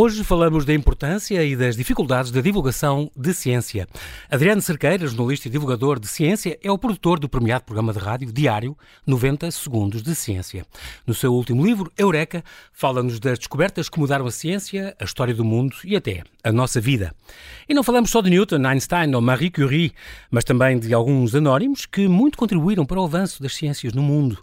Hoje falamos da importância e das dificuldades da divulgação de ciência. Adriano Cerqueira, jornalista e divulgador de ciência, é o produtor do premiado programa de rádio diário 90 Segundos de Ciência. No seu último livro, Eureka, fala-nos das descobertas que mudaram a ciência, a história do mundo e até a nossa vida. E não falamos só de Newton, Einstein ou Marie Curie, mas também de alguns anónimos que muito contribuíram para o avanço das ciências no mundo.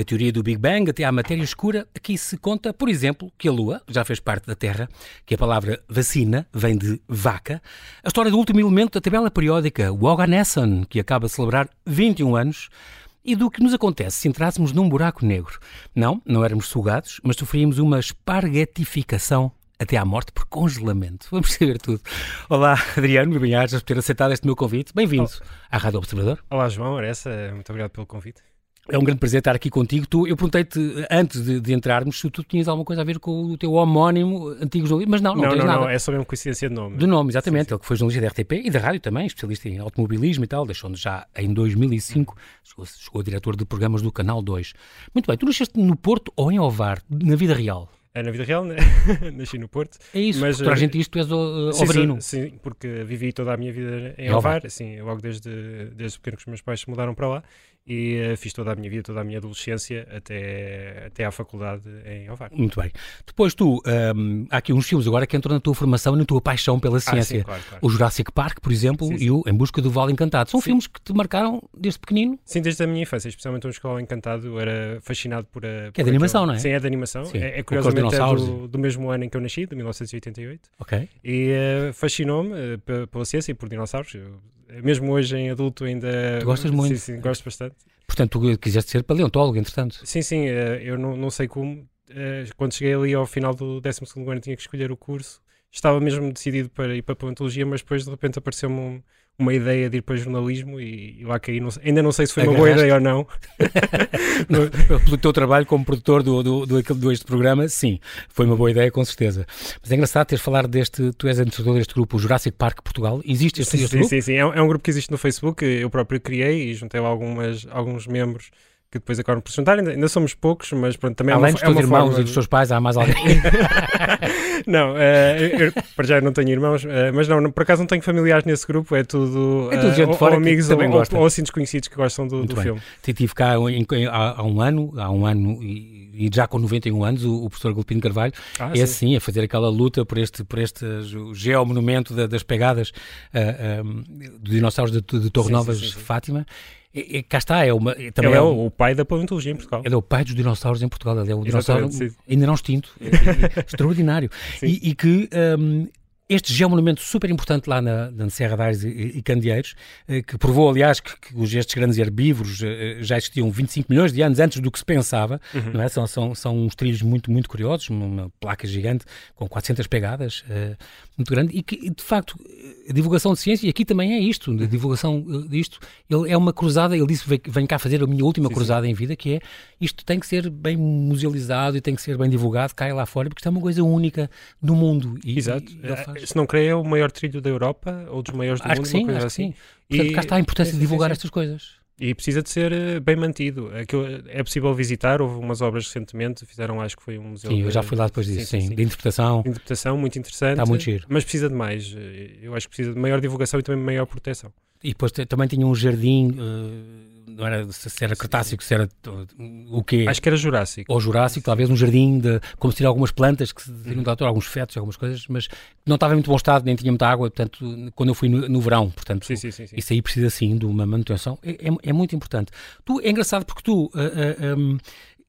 Da teoria do Big Bang até à matéria escura, aqui se conta, por exemplo, que a Lua já fez parte da Terra, que a palavra vacina vem de vaca, a história do último elemento da tabela periódica, o Oganesson, que acaba de celebrar 21 anos, e do que nos acontece se entrássemos num buraco negro. Não, não éramos sugados, mas sofríamos uma esparguetificação até à morte por congelamento. Vamos saber tudo. Olá, Adriano, bem-ajas por ter aceitado este meu convite. Bem-vindo à Rádio Observador. Olá, João, Aressa, muito obrigado pelo convite. É um grande prazer estar aqui contigo. Tu, eu perguntei-te antes de, de, entrarmos se tu tinhas alguma coisa a ver com o teu homónimo antigo jornalista, mas não, não, não tens não, nada. Não, é só mesmo coincidência de nome. De nome, exatamente. Sim, sim. Ele que foi jornalista da RTP e da rádio também, especialista em automobilismo e tal, deixou-nos já em 2005, chegou, chegou a diretor de programas do Canal 2. Muito bem, tu nasceste no Porto ou em Ovar, na vida real? É na vida real, né? nasci no Porto. É isso, mas toda a gente diz que tu és uh, sim, obrino. Sim, porque vivi toda a minha vida em Ovar, assim, logo desde, desde pequeno que os meus pais se mudaram para lá e uh, fiz toda a minha vida, toda a minha adolescência até, até à faculdade em Ovar. Muito bem. Depois tu, um, há aqui uns filmes agora que entram na tua formação e na tua paixão pela ciência. Ah, sim, claro, claro. O Jurassic Park, por exemplo, sim, sim. e o Em Busca do Vale Encantado. São filmes que te marcaram desde pequenino? Sim, desde a minha infância, especialmente o Escola Encantado, eu era fascinado por a... Que é de animação, não é? Sim, é de animação. É, é curiosamente é do, do, mesmo ano em que eu nasci, de 1988. Ok. E uh, fascinou-me uh, pela ciência e por dinossauros. Eu, mesmo hoje em adulto ainda... Tu gostas muito? Sim, sim, gosto bastante. Portanto, tu quiseste ser paleontólogo, entretanto. Sim, sim, eh, eu não, não sei como. Eh, quando cheguei ali ao final do 12 ano, tinha que escolher o curso. Estava mesmo decidido para ir para a paleontologia, mas depois de repente apareceu-me um, uma ideia de ir para jornalismo e, e lá caí. Não, ainda não sei se foi Agarraste. uma boa ideia ou não. Pelo teu trabalho como produtor do, do, do, do, este programa, sim, foi uma boa ideia, com certeza. Mas é engraçado teres falar deste, tu és administrador deste grupo, o Jurassic Park Portugal. Existe este, sim, este sim, grupo? Sim, sim, é um, é um grupo que existe no Facebook, eu próprio criei e juntei lá algumas, alguns membros que depois acabam por se juntar. Ainda, ainda, somos poucos, mas pronto, também Além é uma, dos teus é irmãos forma... e dos teus pais, há mais alguém? não, uh, eu, para já não tenho irmãos, uh, mas não, por acaso não tenho familiares nesse grupo, é tudo, é tudo gente uh, fora ou amigos também ou, gosta. ou, ou assim desconhecidos que gostam do, Muito do bem. filme. Tive cá em, há, há, um ano, há um ano e, e já com 91 anos, o, o professor Gulpino Carvalho ah, é sim. assim, a fazer aquela luta por este, por este geomonumento da, das pegadas um, dos dinossauros de, de Torre Sim, Novas sim. Fátima. E, e cá está, é uma, também Ele é é o, o pai da paleontologia em Portugal. Ele é o pai dos dinossauros em Portugal. Ele é o dinossauro sim. ainda não extinto. É, é extraordinário. E, e que um, este geomonumento super importante lá na, na Serra de Aires e, e Candeeiros, eh, que provou, aliás, que, que estes grandes herbívoros eh, já existiam 25 milhões de anos antes do que se pensava, Uhum. é? São, são, são uns trilhos muito, muito curiosos, uma placa gigante com 400 pegadas, eh, muito grande, e que, de facto, a divulgação de ciência, e aqui também é isto, a divulgação eh, disto, ele é uma cruzada, ele disse, vem, vem cá fazer a minha última Sim, cruzada em vida, que é, isto tem que ser bem musealizado e tem que ser bem divulgado, cai lá fora, porque isto é uma coisa única no mundo. E, Exato. e Eh, Se não creio, é o maior trilho da Europa ou dos maiores do Acho mundo, que sim, acho que assim. sim. Portanto, E- cá está a importância sim, de sim, divulgar sim. estas coisas. E precisa de ser eh, bem mantido. Aquilo é possível visitar, houve umas obras recentemente, fizeram acho que foi um museu Sim, eu de, já fui lá depois disso, sim, sim, sim. de interpretação. de interpretação muito interessante. Está muito giro. Mas precisa de mais. Eh, Eu acho que precisa de maior divulgação e também maior proteção. E depois também tinha um jardim, eh, não era se era Cretácico, se era uh, o quê? Acho que era Jurássico. Ou Jurássico, talvez um jardim de como se tinha algumas plantas que se tinham dado alguns fetos, algumas coisas, mas não estava em muito bom estado, nem tinha muita água, portanto, quando eu fui no, no verão, portanto, Sim, sim, sim. isso aí precisa sim de uma manutenção, é, é- é muito importante. Tu, é engraçado porque tu ah, ah, um,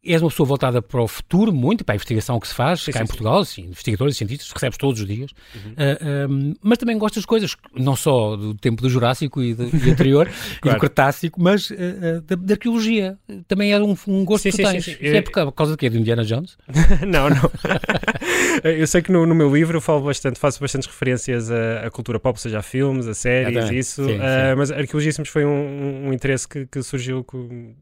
és uma pessoa voltada para o futuro, muito para a investigação que se faz Sim, cá sim, em. Portugal, sim, investigadores e cientistas, recebes todos os dias, Uhum. ah, um, mas também gostas de coisas, não só do tempo do Jurássico e, do, e anterior, e Claro. do Cretácico, mas ah, da, da arqueologia. Também é um, um gosto Sim, que sim, tens. sim. É por causa, do quê? Do Indiana Jones? não, não. eu sei que no, no meu livro eu falo bastante, faço bastantes referências à, à cultura pop, seja a filmes, a séries, isso. Sim, ah, mas arqueologismos foi um, um interesse que, que surgiu com,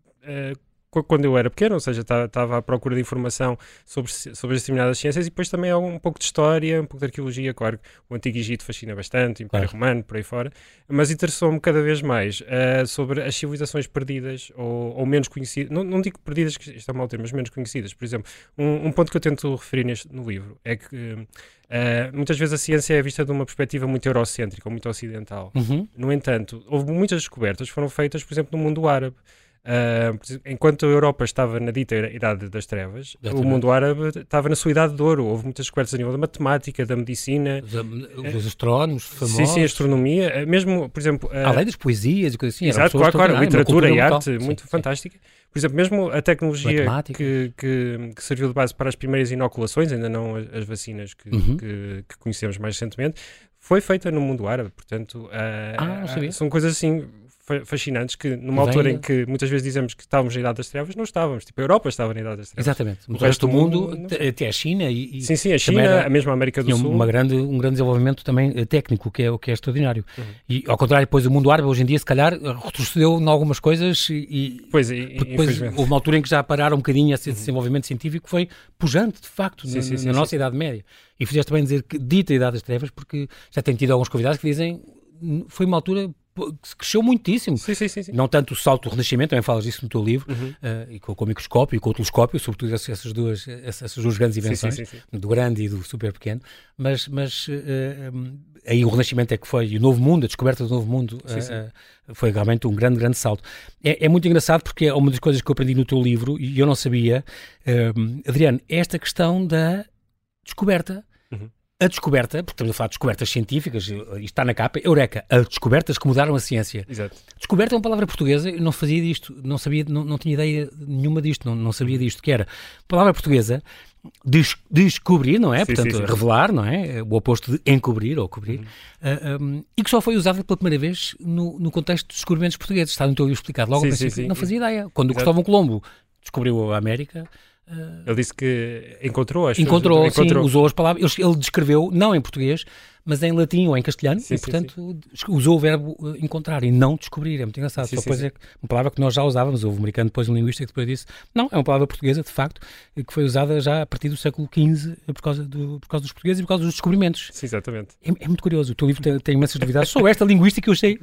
quando eu era pequeno, ou seja, estava à procura de informação sobre, sobre as determinadas ciências e depois também um pouco de história, um pouco de arqueologia, claro, que o Antigo Egito fascina bastante, o Império Claro. Romano, por aí fora, mas interessou-me cada vez mais ah, sobre as civilizações perdidas ou, ou menos conhecidas, não, não digo perdidas, que isto é mau termo, mas menos conhecidas. Por exemplo, um, um ponto que eu tento referir neste, no livro é que Uh, muitas vezes a ciência é vista de uma perspectiva muito eurocêntrica ou muito ocidental. Uhum. No entanto, houve muitas descobertas que foram feitas, por exemplo, no mundo árabe. Uh, enquanto a Europa estava na dita Idade das Trevas, Exatamente. o mundo árabe estava na sua Idade de Ouro. Houve muitas descobertas a nível da matemática, da medicina. Os, os astrónomos famosos. Sim, sim, astronomia. Mesmo, por exemplo... Além das poesias e coisas assim. Exato, claro, claro. Literatura e arte, sim, muito sim. fantástica. Por exemplo, mesmo a tecnologia que, que, que serviu de base para as primeiras inoculações, ainda não as, as vacinas que, Uhum. que, que conhecemos mais recentemente, foi feita no mundo árabe. Portanto, uh, Ah, são coisas assim fascinantes que numa Vem altura em que muitas vezes dizemos que estávamos na Idade das Trevas, não estávamos. Tipo, a Europa estava na Idade das Trevas. Exatamente. O, O resto do do mundo, mundo, até a China e, e Sim, sim, a China, era- a mesma América do Sul. uma grande, um grande desenvolvimento também eh, técnico, que é, o que é extraordinário. Uhum. E ao contrário, depois o mundo árabe, hoje em dia, se calhar, retrocedeu em algumas coisas e, Pois, e, depois houve uma altura em que já pararam um bocadinho esse desenvolvimento científico foi pujante, de facto, Sim, na, sim, na sim, nossa. Idade Média. E fizeste bem dizer que dita Idade das Trevas, porque já tenho tido alguns convidados que dizem "N- foi uma altura cresceu muitíssimo. Sim, sim, sim. sim. Não tanto o salto do Renascimento, também falas disso no teu livro, Uhum. eh, e com, com o microscópio e com o telescópio, sobretudo essas duas, essas duas grandes invenções sim, sim. do grande e do super pequeno, mas, mas hum, aí o Renascimento é que foi, e o Novo Mundo, a descoberta do Novo Mundo, eh, foi realmente um grande, grande salto. É, é muito engraçado porque é uma das coisas que eu aprendi no teu livro e eu não sabia, Adriano, esta questão da descoberta. Uhum. A descoberta, porque estamos a falar de descobertas científicas, isto está na capa, Eureka, as descobertas que mudaram a ciência. Exato. Descoberta é uma palavra portuguesa, eu não fazia disto, não sabia, não, não tinha ideia nenhuma disto, não, não sabia disto, que era palavra portuguesa, des- descobrir, não é? Sim, Portanto, sim, sim. revelar, não é? O oposto de encobrir ou cobrir, Uhum. Ah, um, e que só foi usada pela primeira vez no, no contexto dos descobrimentos portugueses. Está no teu livro explicado logo Sim, sim. Não fazia ideia. Quando o Exato. Cristóvão Colombo descobriu a América, Ele disse que encontrou as encontrou, pessoas- sim, usou as palavras, ele descreveu, não em português, mas em latim ou em castelhano, Sim, e sim, portanto usou o verbo eh, encontrar e não descobrir. É muito engraçado. Sim, Só sim, depois sim. é que- uma palavra que nós já usávamos. Houve um americano, depois um linguista que depois disse: não, é uma palavra portuguesa, de facto, e que foi usada já a partir do século XV por causa, do, por causa dos portugueses e por causa dos descobrimentos. Sim, exatamente. É, é muito curioso. O teu livro tem, tem imensas novidades sobre esta linguística. Eu achei,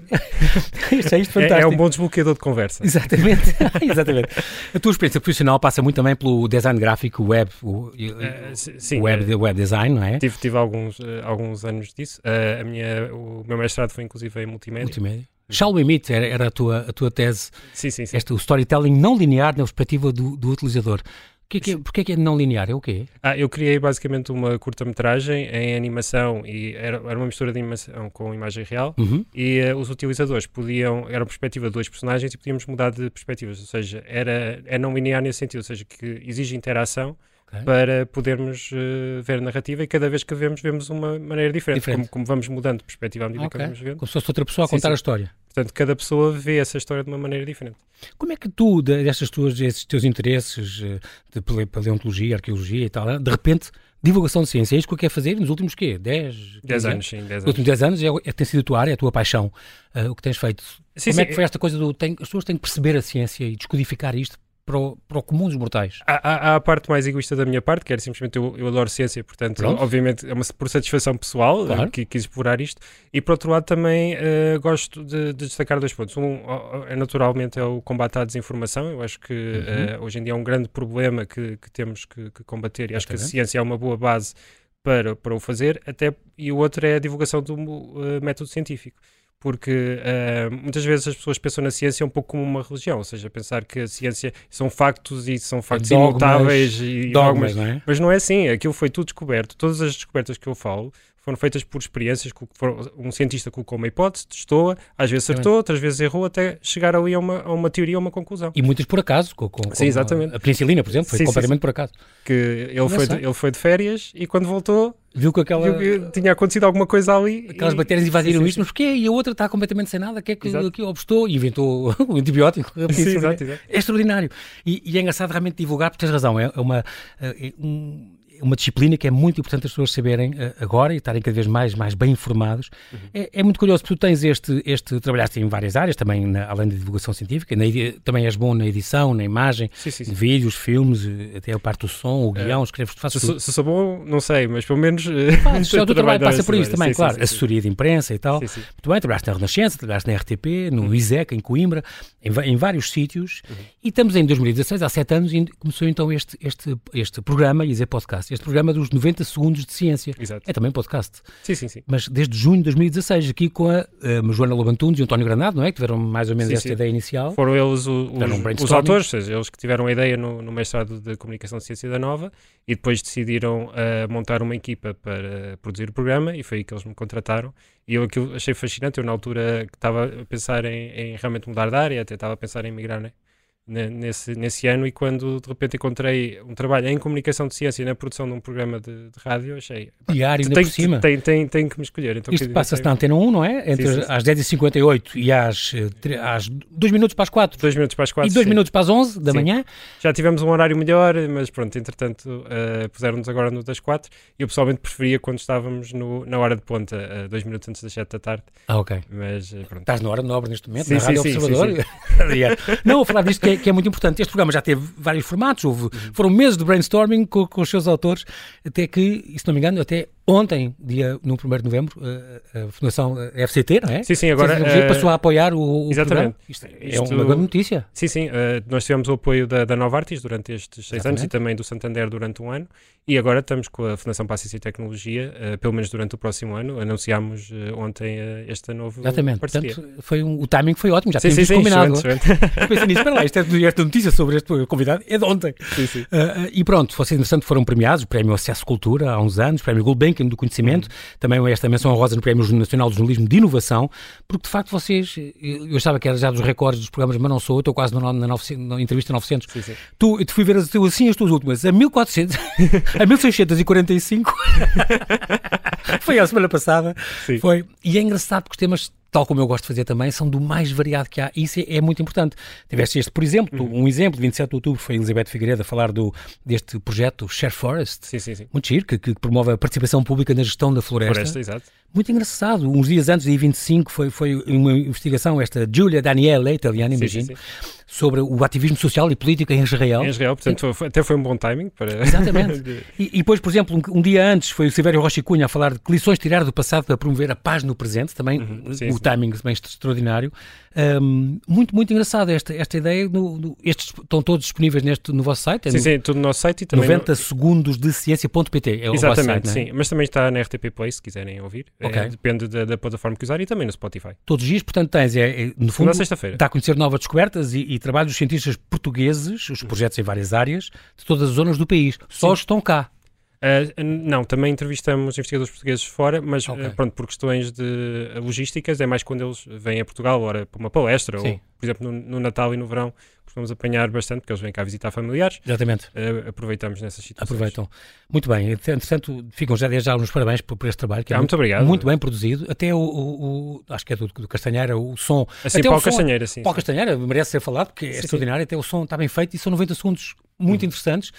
achei isto fantástico. É, é um bom desbloqueador de conversa. Exatamente, exatamente. A tua experiência profissional passa muito também pelo design gráfico, web, o, Eh, si- sim, web, eh, web design, não é? Tive, tive alguns, eh, alguns anos disso. Eh, a minha, o meu mestrado foi inclusive em multimédia. Multimédia. Shall we meet era, era a, tua, a tua tese, Sim, sim, sim. este, o storytelling não linear na perspectiva do, do utilizador. O que é que é, porque é que é não linear? É o quê? Ah, eu criei basicamente uma curta-metragem em animação e era, era uma mistura de animação com imagem real. Uhum. E eh, os utilizadores podiam, era a perspectiva de dois personagens e podíamos mudar de perspectivas, ou seja, era, é não linear nesse sentido, ou seja, que exige interação Ok. para podermos eh, ver a narrativa e cada vez que vemos, vemos uma maneira diferente, Diferente. Como, como vamos mudando de perspectiva à medida Ok. que vamos vendo. Como se fosse outra pessoa a Sim, contar sim. a história. Portanto, cada pessoa vê essa história de uma maneira diferente. Como é que tu, de- destas tuas, esses teus interesses eh, de pale- paleontologia, arqueologia e tal, de repente, divulgação de ciência, é isto que eu quero fazer nos últimos quê? 10, 10 anos, sim, 10 Nos anos. últimos 10 anos é, é, tem sido a tua área, a tua paixão, eh, o que tens feito. Sim, Como sim, é que foi esta coisa do. Tem, as pessoas têm que perceber a ciência e descodificar isto para o, para o comum dos mortais? Há, há- a parte mais egoísta da minha parte, que era simplesmente eu, eu adoro ciência, portanto, Pronto. obviamente é uma por satisfação pessoal Claro. eh, que quis explorar isto. E por outro lado também eh, gosto de, de destacar dois pontos. Um é naturalmente é o combate à desinformação. Eu acho que Uhum. eh, hoje em dia é um grande problema que, que temos que, que combater e acho que a ciência é uma boa base para, para o fazer. Até, e o outro é a divulgação do eh, método científico. Porque eh, muitas vezes as pessoas pensam na ciência um pouco como uma religião, ou seja, pensar que a ciência são factos e são factos dogmas, imutáveis e Dogmas, dogmas. não é? Mas não é assim, aquilo foi tudo descoberto. Todas as descobertas que eu falo foram feitas por experiências que um cientista colocou uma hipótese, testou-a, às vezes acertou, outras vezes errou, até chegar ali a uma, a uma teoria, a uma conclusão. E muitas por acaso, com, com, Sim, exatamente. A, penicilina, por exemplo, foi Sim, sim, completamente por acaso. Que ele foi, de, Engraçado. ele foi de férias e quando voltou Viu que aquela, viu que tinha acontecido alguma coisa ali. aquelas e- bactérias invadiram Sim, sim, isto, mas porquê? E a outra está completamente sem nada, o que é que, Exato. que obstou? E inventou o antibiótico. Sim, exato, exato. É extraordinário. E, e é engraçado realmente divulgar, porque tens razão, é, é uma, é um- é uma disciplina que é muito importante as pessoas saberem eh, agora e estarem cada vez mais, mais bem informados. Uhum. É, é muito curioso, porque tu tens este, este trabalhaste em várias áreas, também na- além da divulgação científica, na também és bom na edição, na imagem, Sim, sim, sim. vídeos, filmes, eh, até a parte do som, o guião, escreves, tu Se, fazes sou- tudo. se sou bom, não sei, mas pelo menos. eh, Fazes, o teu trabalho passa por isso também, claro. Assessoria de imprensa e tal. Muito bem, trabalhaste na Renascença, trabalhaste na RTP, Uhum. no ISEC, em Coimbra, em, em vários sítios. E estamos em 2016, há sete anos, e começou então este, este, este programa, dizer podcast, podcast. Este programa dos 90 segundos de ciência. Exato. É também podcast. Sim, sim, sim. Mas desde junho de 2016, aqui com a, a Joana Lobantunes e o António Granado, não é? Que tiveram mais ou menos Sim, esta sim. ideia inicial. Foram eles o- Deram um os, os autores, ou seja, eles que tiveram a ideia no, no mestrado de Comunicação de Ciência da Nova e depois decidiram ah, montar uma equipa para produzir o programa e foi aí que eles me contrataram. E eu aquilo achei fascinante. Eu, na altura, que estava a pensar em, em realmente mudar de área, até estava a pensar em migrar né, nesse, nesse ano. E quando de repente encontrei um trabalho em Comunicação de Ciência na produção de um programa de, de rádio, achei. Diário, ainda tem, por cima. Tem, tem, tem que me escolher. Então, Isto passa-se na Antena 1, não é? Entre Sim, às 10h58 e às, eh, tre- às 2 minutos para as 4 Dois minutos para as quatro. e 2 sim. minutos para as 11 da Sim. manhã. Já tivemos um horário melhor, mas pronto, entretanto uh, puseram-nos agora no das quatro. e Eu pessoalmente preferia quando estávamos no, na hora de ponta, uh, dois minutos antes das sete da tarde, Ah, ok. mas pronto. Estás na hora de nobre neste momento, na Rádio Observador. Não, vou falar disto que é, que é muito importante. Este programa já teve vários formatos, houve, foram meses de brainstorming com, com os seus autores, até que, se não me engano, até ontem, dia no 1 de novembro, eh, a Fundação eh, FCT, não é? Sim, sim, agora. Uh, passou a apoiar o, o exatamente. programa. Isto, é Isto- uma grande notícia. Sim, sim, uh, nós tivemos o apoio da, da Nova Artis durante estes seis anos Exatamente. e também do Santander durante um ano. E agora estamos com a Fundação para a Ciência e Tecnologia, uh, pelo menos durante o próximo ano. Anunciámos ontem esta nova Exatamente. parceria. Portanto, foi um, o timing foi ótimo, já sim, tínhamos sim, sim, combinado. excelente, excelente. Eu pensei nisso, espera lá, isto é, esta notícia sobre este convidado é de ontem. sim, sim. E pronto, vocês, entretanto, foram premiados, o Prémio Acesso Cultura, há uns anos, o Prémio Gulbenkian do Conhecimento, também esta menção honrosa no Prémio Nacional de Jornalismo de Inovação, porque de facto vocês, eu achava que era já dos recordes dos programas, mas não sou, eu estou quase na, na, 900 na entrevista 900. sim, sim. Tu, eu te fui ver as, assim as tuas últimas, a 1400, a 1645, foi a semana passada, Sim. foi, e é engraçado porque os temas, tal como eu gosto de fazer também, são do mais variado que há. Isso é, é muito importante. Tiveste este, por exemplo, Uhum. um exemplo, de 27 de outubro, foi Elizabeth Figueiredo a falar do, deste projeto Share Forest. Sim, sim, sim. Muito giro, que, que promove a participação pública na gestão da floresta. Floresta, exato. Muito engraçado. Uns dias antes, dia 25, foi, foi uma investigação, esta Giulia Daniele, italiana, Sim, imagino, sim, sim. sobre o ativismo social e político em Israel. Em Israel, portanto, foi- até foi um bom timing para. Exatamente. E, e depois, por exemplo, um, um dia antes foi o Silvério Rocha Cunha a falar de que lições tirar do passado para promover a paz no presente, também Uhum, sim, o timing bem extraordinário. Um, muito, muito engraçado esta, esta ideia. No, no- estes estão todos disponíveis neste, no vosso site, é Sim, no sim, tudo no nosso site e também. 90 segundos de ciência.pt. É site, Exatamente, não é? sim. Mas também está na RTP Play, se quiserem ouvir. É, Ok. depende da, da plataforma que usarem e também no Spotify. Todos os dias, portanto, tens, é, é, no fundo, sexta-feira. dá a conhecer novas descobertas e, e trabalhos dos cientistas portugueses, os projetos em várias áreas, de todas as zonas do país. Só Sim. estão cá. Ah, não, também entrevistamos investigadores portugueses fora, mas ah, pronto, por questões de ah, logísticas, é mais quando eles vêm a Portugal, ora para uma palestra, Sim. ou por exemplo no, no Natal e no verão, costumamos apanhar bastante, porque eles vêm cá visitar familiares. Exatamente. Ah, aproveitamos nessas situações. Aproveitam. Muito bem. Entretanto, ficam já desde já uns parabéns por, por este trabalho, que é Ah, muito obrigado. muito bem produzido. Até o, o- o- acho que é do, do Castanheira, o som. Assim, até Paulo o som- Castanheira, sim. Paulo Castanheira merece ser falado, porque é Sim, extraordinário. Até o som está bem feito e são 90 segundos muito Uhum. interessantes.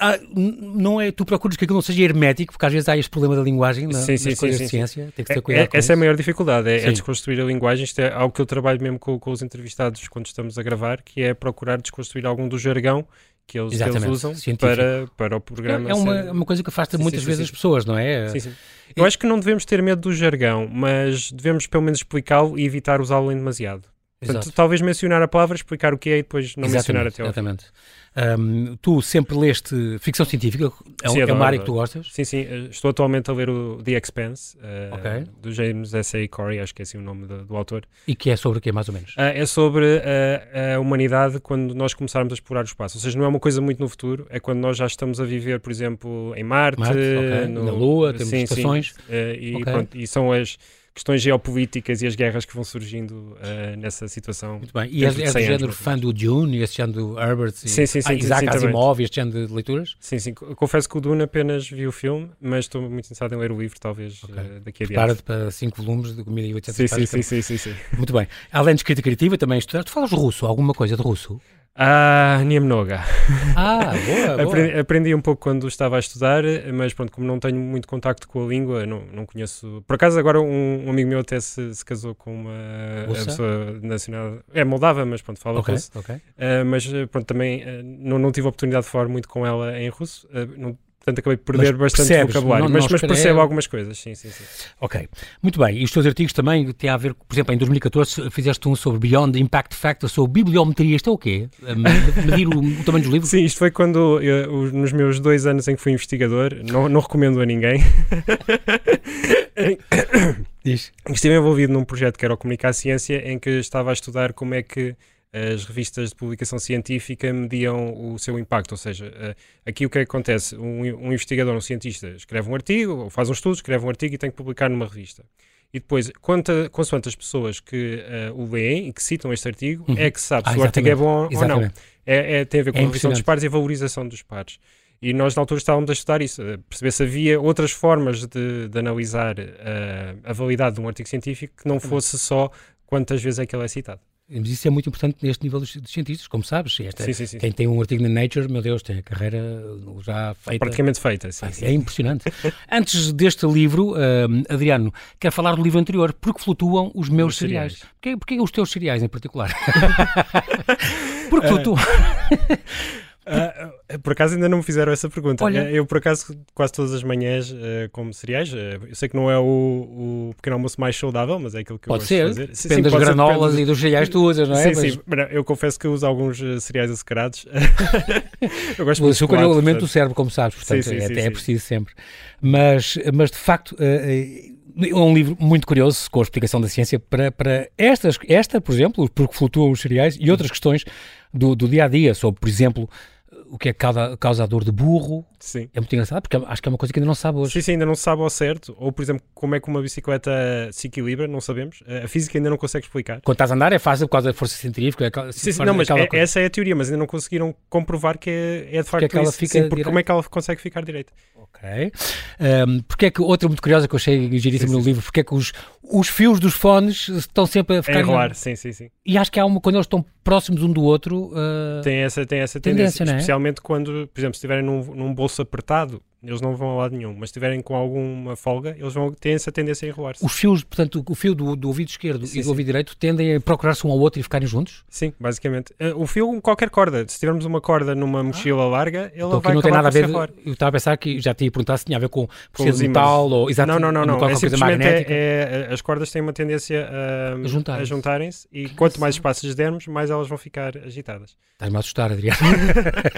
Ah, não é, tu procuras que aquilo não seja hermético, porque às vezes há este problema da linguagem na, Sim, sim, sim, sim, ciência. Tem que É- ter cuidado é- essa é a isso. maior dificuldade, é, é desconstruir a linguagem. Isto é algo que eu trabalho mesmo com, com os entrevistados quando estamos a gravar, que é procurar desconstruir algum do jargão que eles, que eles usam científico. para, para o programa. É uma, ser- uma coisa que afasta muitas vezes as pessoas, não é? Sim, sim. Eu acho que não devemos ter medo do jargão, mas devemos pelo menos explicá-lo e evitar usá-lo em demasiado. Portanto, talvez mencionar a palavra, explicar o que é e depois não mencionar até fim. Exatamente. Ahm, tu sempre leste ficção científica, é, um- Sim, é adoro, uma área que tu gostas? Sim, sim. eh, Estou atualmente a ler o The Expanse, eh, Ok. do James S.A. Corey, acho que é assim o nome do, do autor. E que é sobre o quê, mais ou menos? Ah, é sobre ah, a humanidade quando nós começarmos a explorar o espaço. Ou seja, não é uma coisa muito no futuro, é quando nós já estamos a viver, por exemplo, em Marte, Marte, ok. no- Na Lua, temos sim, sim. estações. Eh, e, Ok. pronto, e são as questões geopolíticas e as guerras que vão surgindo ah, nessa situação. Muito bem. E és, és do 100 anos, género fã do Dune e esse género do Herbert e Sim, sim, sim, ah, sim, Isaac sim. Asimov e este género de leituras? Sim, sim. Co- Confesso que o Duna apenas vi o filme, mas estou muito interessado em ler o livro, talvez Ok. eh, daqui a Prepara-te para 5 volumes de 1800 Sim, sim, páginas. sim, sim, sim, sim. Muito bem. Além de escrita criativa, também estudaste. Tu falas russo? Alguma coisa de russo? Ah, Niemnoga. Ah, boa, boa. Aprendi, um pouco quando estava a estudar, mas pronto, como não tenho muito contacto com a língua, não, não conheço. Por acaso, agora um, um amigo meu até se, se casou com uma pessoa nacional. É Moldava, mas pronto, fala Ok, russo. ok. Ah, mas eh, pronto, também ah, não, não tive a oportunidade de falar muito com ela em russo. Ah, não- portanto acabei de perder mas bastante percebes, vocabulário, não, mas, mas percebo algumas coisas, sim, sim, sim. Ok, muito bem. E os teus artigos também têm a ver, por exemplo, em 2014 fizeste um sobre Beyond Impact Factor, sobre bibliometria. Isto é o quê? Medir o, o, tamanho dos livros? Sim, isto foi quando, eu, nos meus dois anos em que fui investigador, não, não recomendo a ninguém. Diz. Estive envolvido num projeto que era o Comunicar Ciência, em que estava a estudar como é que as revistas de publicação científica mediam o seu impacto. Ou seja, eh, aqui o que, é que acontece? Um, um, investigador, um cientista, escreve um artigo, ou faz um estudo, escreve um artigo e tem que publicar numa revista. E depois, quanta, consoante as pessoas que uh, o leem e que citam este artigo, uhum. é que se sabe ah, se o artigo é bom exatamente. ou não. É, é, tem a ver com é a revisão dos pares e a valorização dos pares. E nós, na altura, estávamos a estudar isso, a perceber se havia outras formas de, de analisar uh, a validade de um artigo científico que não fosse só quantas vezes é que ele é citado. Mas isso é muito importante neste nível dos, dos cientistas, como sabes. Esta, sim, sim, sim. Quem tem um artigo na Nature, meu Deus, tem a carreira já feita. Praticamente feita, sim. É impressionante. Antes deste livro, uh, Adriano, quero falar do livro anterior, Porque Flutuam os Meus os cereais. cereais. Porquê, porquê os teus cereais em particular? Porque flutuam. Uh, por acaso ainda não me fizeram essa pergunta. Olha, eu, por acaso, quase todas as manhãs uh, como cereais. Uh, eu sei que não é o, o pequeno almoço mais saudável, mas é aquilo que pode eu ser. fazer. Depende sim, das granolas ser, e dos cereais que tu usas, não é? Sim, mas... sim. Eu confesso que uso alguns cereais açucarados. eu gosto o açúcar é o alimento do cérebro, como sabes, portanto sim, sim, é, sim, é preciso sempre. Mas, mas de facto. É um livro muito curioso com a explicação da ciência para, para estas, esta, por exemplo, porque flutuam os cereais e outras questões do, do dia a dia, sobre, por exemplo, o que é causa, causador de burro. Sim. É muito engraçado, porque acho que é uma coisa que ainda não sabe hoje. Sim, sim, ainda não se sabe ao certo. Ou, por exemplo, como é que uma bicicleta se equilibra, não sabemos. A física ainda não consegue explicar. Quando estás a andar é fácil por causa da força centrífuga. É, sim, sim, não, mas é, essa é a teoria, mas ainda não conseguiram comprovar que é, é de facto porque é que ela isso. Sim, porque como é que ela consegue ficar direita. Ok. Um, porque é que, outra muito curiosa que eu achei giríssimo no livro, porque é que os, os fios dos fones estão sempre a ficar... É enrolar, sim, sim, sim. E acho que há uma, quando eles estão próximos um do outro... Uh... Tem essa, tem essa tendência, tendência é? especialmente quando, por exemplo, se estiverem num, num bolso apertado, eles não vão a lado nenhum, mas se estiverem com alguma folga, eles vão ter essa tendência a enrolar-se. Os fios, portanto, o fio do, do ouvido esquerdo sim, e do sim. ouvido direito tendem a procurar-se um ao outro e ficarem juntos? Sim, basicamente. Uh, o fio, qualquer corda. Se tivermos uma corda numa mochila ah. larga, ele então, vai não tem nada a ver. Eu estava a pensar que já tinha perguntado se tinha a ver com, com ser de metal ou exatamente. Não, não, não. não. É magnética. É, é, as cordas têm uma tendência a, a juntarem-se e que quanto mais espaço lhes dermos, mais elas vão ficar agitadas. Estás-me a assustar, Adriano.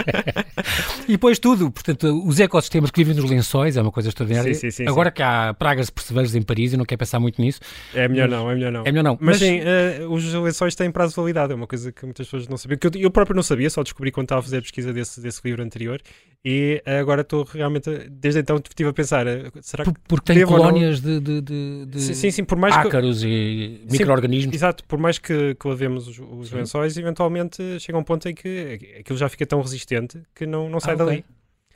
e depois tudo, portanto, os ecossistemas que vivem nos lençóis é uma coisa extraordinária. Sim, sim, sim, Agora que há pragas de percevejos em Paris, eu não quero pensar muito nisso. É melhor mas... não, é melhor não. É melhor não. Mas, mas sim, uh, os lençóis têm prazo de validade, é uma coisa que muitas pessoas não sabiam. Que eu, eu próprio não sabia, só descobri quando estava a fazer a pesquisa desse, desse livro anterior. E agora estou realmente, desde então estive a pensar, eh, será que Porque tem colónias de, de, de, de sim, sim, por mais ácaros que... e micro-organismos. Exato, por mais que, que lavemos os, os lençóis, eventualmente chega um ponto em que aquilo já fica tão resistente que não, não sai ah, dali.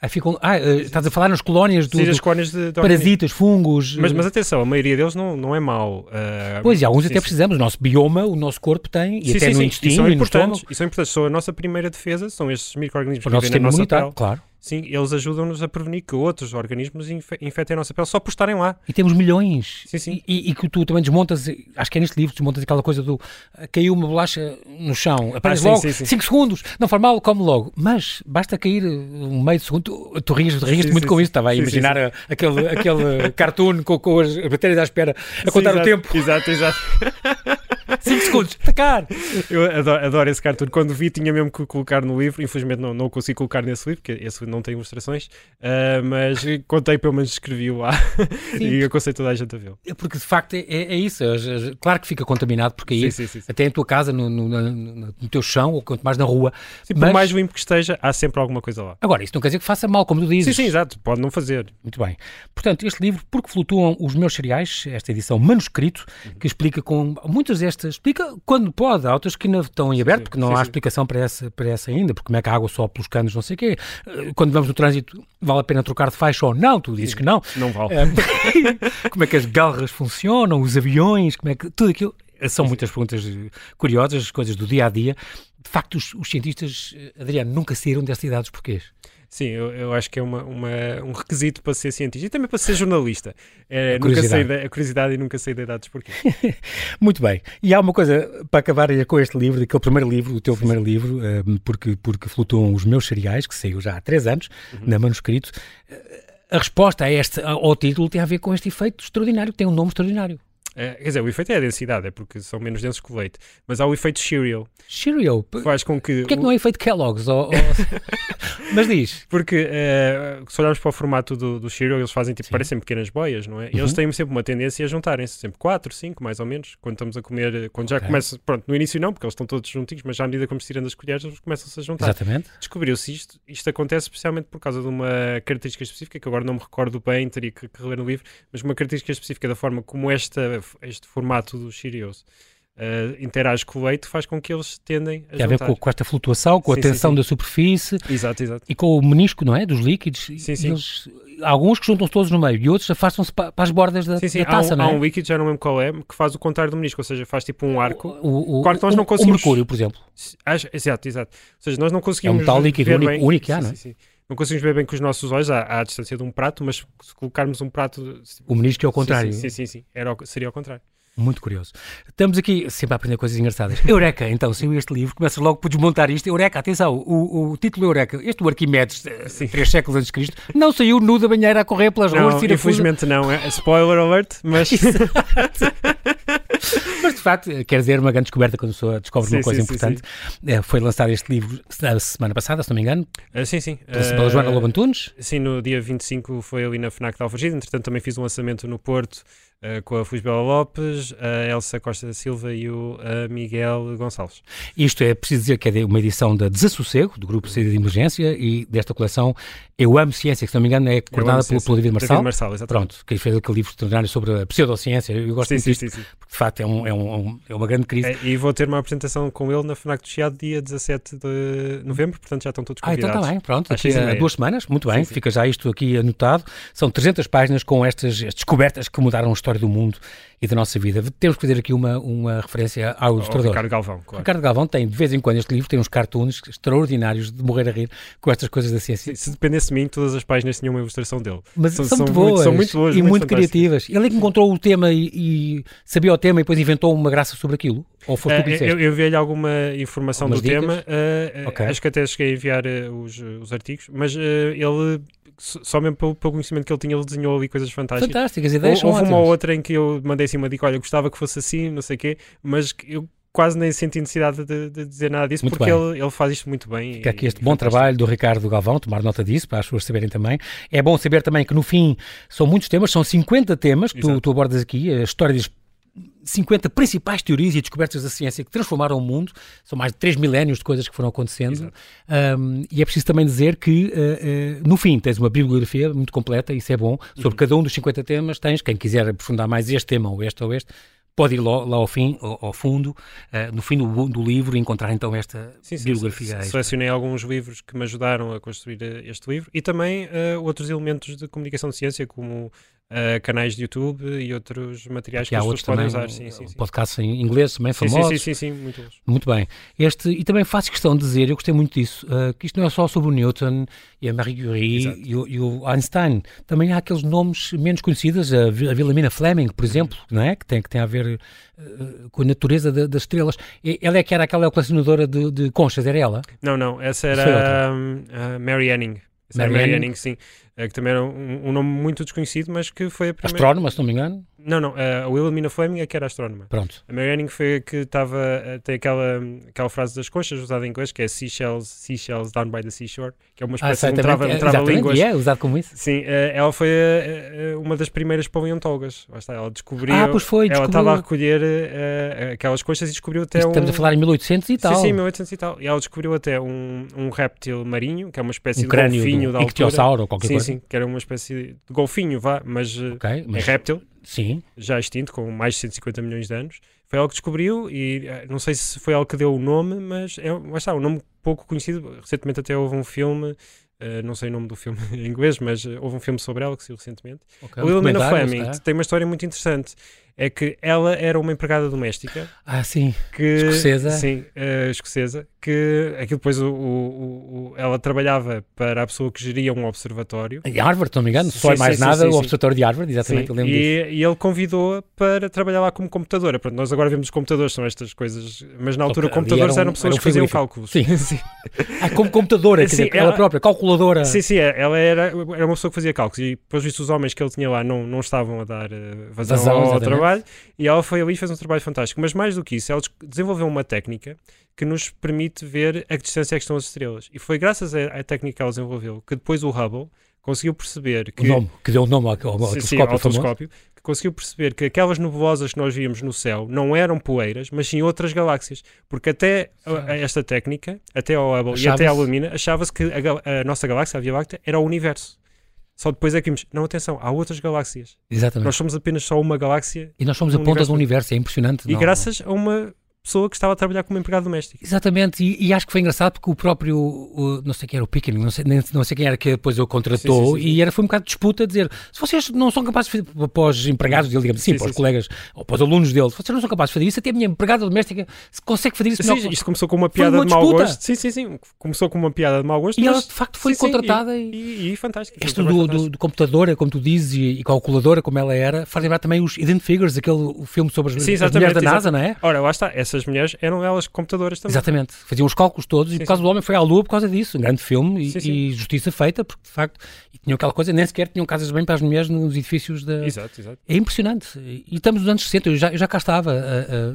Ah, ficam, ah, uh, estás a falar nas colónias do, sim, as colónias de, de parasitas, fungos. Mas, mas atenção, a maioria deles não, não é mau. Uh, pois, e alguns sim, até precisamos. O nosso bioma, o nosso corpo tem, e sim, até no intestino e, são e no estômago. E são importantes. São a nossa primeira defesa, são estes micro-organismos que vivem na nossa pele. Claro. Sim, eles ajudam-nos a prevenir que outros organismos infectem a nossa pele só por estarem lá. E temos milhões. Sim, sim. E, e, que tu também desmontas, acho que é neste livro, desmontas aquela coisa do caiu uma bolacha no chão, apenas ah, logo, 5 segundos, não faz mal, come logo. Mas basta cair um meio de segundo, tu, tu rias, rias muito com isso, estava a imaginar aquele, aquele cartoon com, com as bactérias à espera, a contar exato, o tempo. Exato, exato. 5 segundos, atacar! Eu adoro, adoro, esse cartoon. Quando vi, tinha mesmo que colocar no livro. Infelizmente, não, não consigo colocar nesse livro, porque esse não tem ilustrações. Uh, mas contei, pelo menos escrevi-o lá. e aconselho toda a gente a vê-lo. É porque, de facto, é, é isso. É, claro que fica contaminado, porque aí, sim, sim, sim, até em tua casa, no, no, no, no, teu chão, ou quanto mais na rua. Sim, mas... por mais limpo que esteja, há sempre alguma coisa lá. Agora, isso não quer dizer que faça mal, como tu dizes. Sim, sim, exato. Pode não fazer. Muito bem. Portanto, este livro, Porque Flutuam os Meus Cereais, esta edição manuscrito, uhum. que explica com muitas destas, explica quando pode, há outras que ainda estão em aberto, porque não sim, há sim. explicação para essa, para essa ainda, porque como é que a água sobe pelos canos, não sei o quê. Eh, quando vamos no trânsito, vale a pena trocar de faixa ou não? Tu dizes sim, que não. Não vale. como é que as galras funcionam, os aviões, como é que. Tudo aquilo. São muitas perguntas curiosas, coisas do dia a dia. De facto, os, os cientistas, eh, Adriano, nunca saíram desta idade dos porquês. Sim, eu, eu acho que é uma, uma, um requisito para ser cientista e também para ser jornalista. É. Nunca da, a curiosidade e nunca sei da idade porquê. Muito bem. E há uma coisa para acabar com este livro, aquele primeiro livro, o teu Sim. primeiro livro, uh, porque, porque flutuam os meus cereais, que saiu já há três anos, uhum. na manuscrito. Uh, a resposta a este, ao título tem a ver com este efeito extraordinário, tem um nome extraordinário. É, quer dizer, o efeito é a densidade, é porque são menos densos que o leite. Mas há o efeito Cheerio. Cheerio? Faz com que. Porquê é que não é efeito Kellogg's? Ou, ou... Mas diz. Porque uh, se olharmos para o formato do, do Cheerio, eles fazem tipo, Sim. parecem pequenas boias, não é? E uhum. eles têm sempre uma tendência a juntarem-se, sempre 4, 5, mais ou menos, quando estamos a comer, quando já okay. começa, pronto, no início não, porque eles estão todos juntinhos, mas já à medida que vamos tirando as colheres, eles começam-se a juntar. Exatamente. Descobriu-se isto, isto acontece especialmente por causa de uma característica específica, que agora não me recordo bem, teria que, que reler no livro, mas uma característica específica da forma como esta, este formato dos Cheerios uh, interage com o leite faz com que eles tendem a Tem a ver com, com, esta flutuação, com sim, a tensão sim, sim. da superfície exato, exato. e com o menisco, não é? Dos líquidos. Eles, alguns que juntam-se todos no meio e outros afastam-se para, para, as bordas da, da taça, há um, não é? Há um líquido, já não lembro qual é, que faz o contrário do menisco, ou seja, faz tipo um arco. O, o, claro nós o, não conseguimos... o mercúrio, por exemplo. Exato, exato. Ou seja, nós não conseguimos. É um tal líquido único, bem... único, não é? Sim, sim não conseguimos ver bem com os nossos olhos à, à, distância de um prato, mas se colocarmos um prato. O menisco é ao contrário. Sim, sim, sim, sim. Era, seria ao contrário. Muito curioso. Estamos aqui sempre a aprender coisas engraçadas. Eureka, então, saiu este livro, começas logo por desmontar isto. Eureka, atenção, o, o título Eureka, este do Arquimedes, eh, Sim. três séculos antes de Cristo, não saiu nu da banheira a correr pelas não, ruas de Infelizmente não, é spoiler alert, mas... mas de facto, quer dizer, uma grande descoberta quando a pessoa descobre sim, uma coisa sim, importante. Sim, eh, Foi lançado este livro a semana passada, se não me engano. Uh, sim, sim. Pela, uh, Joana Lobantunes. Sim, no dia 25 foi ali na FNAC de Alfagide, entretanto também fiz um lançamento no Porto Uh, com a Fusbela Lopes, a Elsa Costa da Silva e o Miguel Gonçalves. Isto é preciso dizer que é uma edição da Desassossego, do Grupo Saída de Emergência, e desta coleção Eu Amo Ciência, que se não me engano é coordenada pelo, pelo David Marçal. David Marçal, exatamente. Pronto, que fez aquele livro extraordinário sobre a pseudociência. Eu gosto sim, sim, disto, sim, sim. porque de facto é, um, é, um, é uma grande crise. É, e vou ter uma apresentação com ele na FNAC do Chiado dia 17 de novembro, portanto já estão todos convidados. Ah, então está bem, pronto, aqui a duas semanas, muito bem, fica já isto aqui anotado. São 300 páginas com estas descobertas que mudaram a história do mundo e da nossa vida. Temos que fazer aqui uma, uma referência ao ilustrador. Ricardo Galvão, claro. Ricardo Galvão tem, de vez em quando, este livro tem uns cartoons extraordinários de morrer a rir com estas coisas da ciência. Se dependesse de mim, todas as páginas tinham uma ilustração dele. Mas são, são, muito boas. Muito, são muito boas e muito, muito criativas. Ele é que encontrou o tema e, e, sabia o tema e depois inventou uma graça sobre aquilo? Ou foi uh, tu Eu, eu vi-lhe alguma informação Algumas do dicas? tema. Uh, okay. Acho que até cheguei a enviar uh, os, os artigos, mas ele só mesmo pelo, pelo, conhecimento que ele tinha, ele desenhou ali coisas fantásticas. Fantásticas, ideias Houve uma ou outra em que eu mandei assim uma dica, olha, gostava que fosse assim, não sei o quê, mas eu quase nem senti necessidade de, de dizer nada disso, muito porque ele, ele, faz isto muito bem. Fica aqui este bom trabalho do Ricardo Galvão, tomar nota disso, para as pessoas saberem também. É bom saber também que no fim são muitos temas, são 50 temas que tu, tu, abordas aqui, a história diz 50 principais teorias e descobertas da ciência que transformaram o mundo. São mais de 3 milénios de coisas que foram acontecendo. Um, e é preciso também dizer que, uh, uh, no fim, tens uma bibliografia muito completa, isso é bom. Sobre uhum. cada um dos 50 temas tens, quem quiser aprofundar mais este tema ou este ou este, pode ir lá, lá ao fim, ao, ao fundo, uh, no fim do, do, livro, e encontrar então esta sim, sim, bibliografia. Sim, selecionei alguns livros que me ajudaram a construir este livro e também outros elementos de comunicação de ciência, como uh, canais de YouTube e outros materiais que, que as pessoas podem usar. Sim, sim, sim. Podcasts em inglês também famosos. Sim, sim, sim, muito bons. Muito bem. Este, e também faço questão de dizer, eu gostei muito disso, uh, que isto não é só sobre o Newton e a Marie Curie e o, e o, Einstein. Também há aqueles nomes menos conhecidos, a, a Wilhelmina Fleming, por exemplo, não é? que, tem, que tem a ver uh, com a natureza de, das estrelas. E, ela é que era aquela colecionadora de, de conchas, era ela? Não, não, essa era um, a Mary Anning. Mary Anning, sim. É, que também era um, um, nome muito desconhecido, mas que foi a primeira... Astrónoma, se não me engano? Não, não, a Wilhelmina Fleming é que era astrónoma. Pronto. A Mary Anning foi a que estava, tem aquela, aquela frase das conchas usada em inglês, que é seashells, seashells down by the seashore, que é uma ah, espécie ah, de um trava, um trava línguas. E é usado como isso? Sim, eh, ela foi a, a, uma das primeiras paleontólogas. Está, ela descobriu... Ah, pois foi, Ela estava a recolher aquelas conchas e descobriu até um... Estamos a falar em 1800 e tal. Sim, sim, 1800 e tal. E ela descobriu até um, um réptil marinho, que é uma espécie um de golfinho do, da altura. ou qualquer sim, coisa. Sim, que era uma espécie de golfinho, vá, mas, okay, mas... é réptil. Sim. Já extinto, com mais de 150 milhões de anos. Foi algo que descobriu e eh, não sei se foi algo que deu o nome, mas é mas está, um nome pouco conhecido. Recentemente até houve um filme, uh, não sei o nome do filme em inglês, mas houve um filme sobre ela que saiu recentemente. Okay, o Wilhelmina Fleming tem uma história muito interessante. É que ela era uma empregada doméstica. Ah, sim. Que, escocesa. Sim, uh, escocesa. Que aquilo depois o, o, o, ela trabalhava para a pessoa que geria um observatório. Em Harvard, não me engano, só é mais sim, nada, sim, o observatório de Harvard, exatamente. E, e, ele convidou-a para trabalhar lá como computadora. Pronto, nós agora vemos os computadores, são estas coisas, mas na altura computadores eram, eram pessoas que faziam cálculos. Sim, sim. ah, como computadora, sim, dizer, ela, ela, própria, calculadora. Sim, sim, é, ela era, era uma pessoa que fazia cálculos e, depois visto, os homens que ele tinha lá não, não estavam a dar uh, vazão, vazão ao, ao trabalho e ela foi ali e fez um trabalho fantástico. Mas mais do que isso, ela desenvolveu uma técnica que nos permite ver a distância é que estão as estrelas. E foi graças à, técnica que ela desenvolveu que depois o Hubble conseguiu perceber que... O nome, que deu o nome ao, ao, ao sim, ao telescópio, que conseguiu perceber que aquelas nebulosas que nós víamos no céu não eram poeiras, mas sim outras galáxias. Porque até a, a esta técnica, até ao Hubble e até à Lumina, achava-se que a, a, nossa galáxia, a Via Láctea, era o universo. Só depois é que vimos, não, atenção, há outras galáxias. Exatamente. Nós somos apenas só uma galáxia. E nós somos a ponta do universo, é impressionante. E não, graças não. a uma pessoa que estava a trabalhar como empregado doméstico. Exatamente, e, e, acho que foi engraçado porque o próprio, o, não sei quem era o Pickering, não sei, não sei quem era que depois o contratou, sim, sim, sim, e era, foi um bocado de disputa dizer, se vocês não são capazes de fazer, para os empregados dele, digamos assim, para os colegas, ou para os alunos dele, se vocês não são capazes de fazer isso, até a minha empregada doméstica consegue fazer isso sim, melhor. Isto começou com uma piada uma de mau gosto. Sim, sim, sim, começou com uma piada de mau gosto. E mas... ela de facto foi contratada. E, e, e, fantástico. Esta do, do, do, computadora, como tu dizes, e, e calculadora, como ela era, faz lembrar também os Hidden Figures, aquele filme sobre as, as mulheres da NASA, não é? Ora, lá está, essas mulheres eram elas computadoras também. Exatamente, faziam os cálculos todos sim, e por causa sim. do homem foi à Lua por causa disso. Um grande filme e, sim, e justiça feita, porque de facto e tinham aquela coisa, nem sequer tinham casas bem para as mulheres nos edifícios da. Exato, exato. É impressionante. E estamos nos anos 60, eu já, eu já cá estava.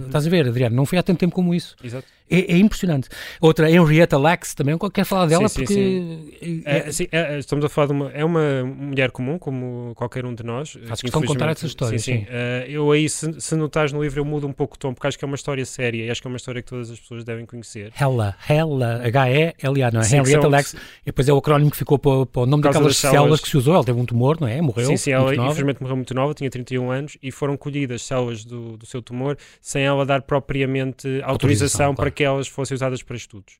Estás a ver, Adriano? Não foi há tanto tempo como isso. Exato. É, é, impressionante. Outra, Henrietta Lacks, também quer falar dela porque. É, sim, é, estamos a falar de uma. É uma mulher comum, como qualquer um de nós. Faz questão de contar essa história. Sim, sim. Uh, eu aí, se, se notares no livro, eu mudo um pouco o tom, porque acho que é uma história séria e acho que é uma história que todas as pessoas devem conhecer. Hella, Hella, H-E-L-A, não é? Sim, Henrietta Lacks. E depois é o acrónimo que ficou para, para o nome daquelas células, células que se usou. Ela teve um tumor, não é? Morreu. Sim, sim, ela infelizmente morreu muito nova, tinha 31 anos e foram colhidas células do, do seu tumor sem ela dar propriamente autorização, autorização claro. para que elas fossem usadas para estudos.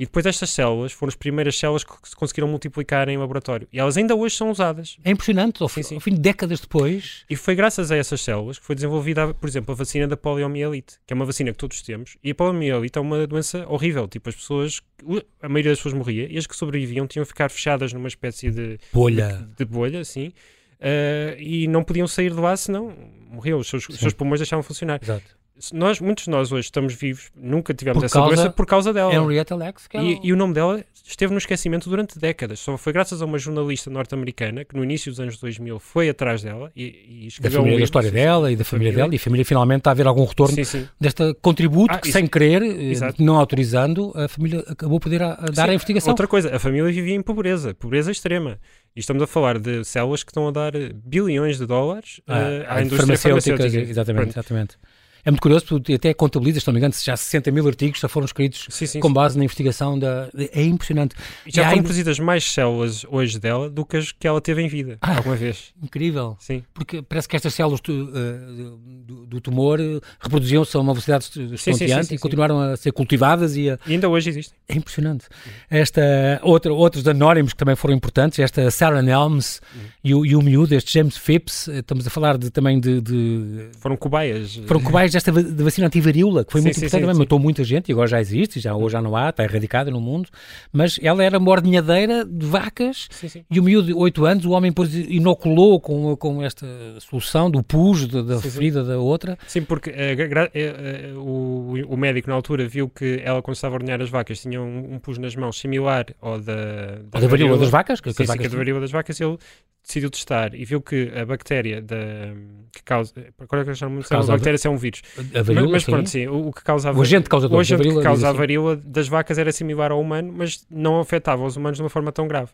E depois estas células foram as primeiras células que se conseguiram multiplicar em laboratório. E elas ainda hoje são usadas. É impressionante, ao, sim, sim. ao fim de décadas depois. E foi graças a essas células que foi desenvolvida, por exemplo, a vacina da poliomielite, que é uma vacina que todos temos. E a poliomielite é uma doença horrível. Tipo, as pessoas, a maioria das pessoas morria e as que sobreviviam tinham que ficar fechadas numa espécie de bolha. De, de bolha, sim. Uh, e não podiam sair de lá senão morriam, os seus, os seus pulmões deixavam de funcionar. Exato nós, muitos de nós hoje estamos vivos, nunca tivemos por essa causa, doença por causa dela. Henrietta Lacks, que é e, e, o nome dela esteve no esquecimento durante décadas. Só foi graças a uma jornalista norte-americana que no início dos anos 2000 foi atrás dela e, e escreveu da família, um livro, da história dela e da família, família, dela e a família finalmente está a haver algum retorno sim, sim. deste contributo ah, que sem querer, eh, Exato. não autorizando, a família acabou por poder a, a dar sim, a investigação. Outra coisa, a família vivia em pobreza, pobreza extrema. E estamos a falar de células que estão a dar bilhões de dólares ah, uh, à indústria farmacêutica. Exatamente, exatamente. É muito curioso, porque até contabiliza, se não me engano, já 60 mil artigos já foram escritos sim, sim, com base sim. na investigação da. É impressionante. E já e foram produzidas mais células hoje dela do que as que ela teve em vida, ah, alguma vez. Incrível. Sim. Porque parece que estas células do, uh, do, do tumor uh, reproduziam-se a uma velocidade estonteante e continuaram a ser cultivadas e, a... e ainda hoje existem. É impressionante. Esta, outra, outros anónimos que também foram importantes, esta Sarah Nelms uhum. e, o, e o miúdo, este James Phipps, eh, estamos a falar de, também de, de... Foram cobaias. Foram cobaias desta da vacina antivaríola, que foi sim, muito sim, importante sim, também, matou muita gente e agora já existe, já, hoje já não há, está erradicada no mundo, mas ela era uma ordenhadeira de vacas e o miúdo de 8 anos, o homem depois inoculou com, com esta solução do pus, da, da ferida da outra. Sim, porque uh, uh, uh, o, o médico na altura viu que ela quando estava a ordenhar as vacas tinha um, um pus nas mãos similar ao da, da, da varíola das vacas? Que, sim, sim, que da varíola das vacas ele decidiu testar e viu que a bactéria da, que causa. Qual é que chamo? A bactéria se é um vírus. A varíola, mas, sim. pronto, sim. O, o que causava. O agente causador o agente que causa a varíola das vacas era similar ao humano, mas não afetava os humanos de uma forma tão grave.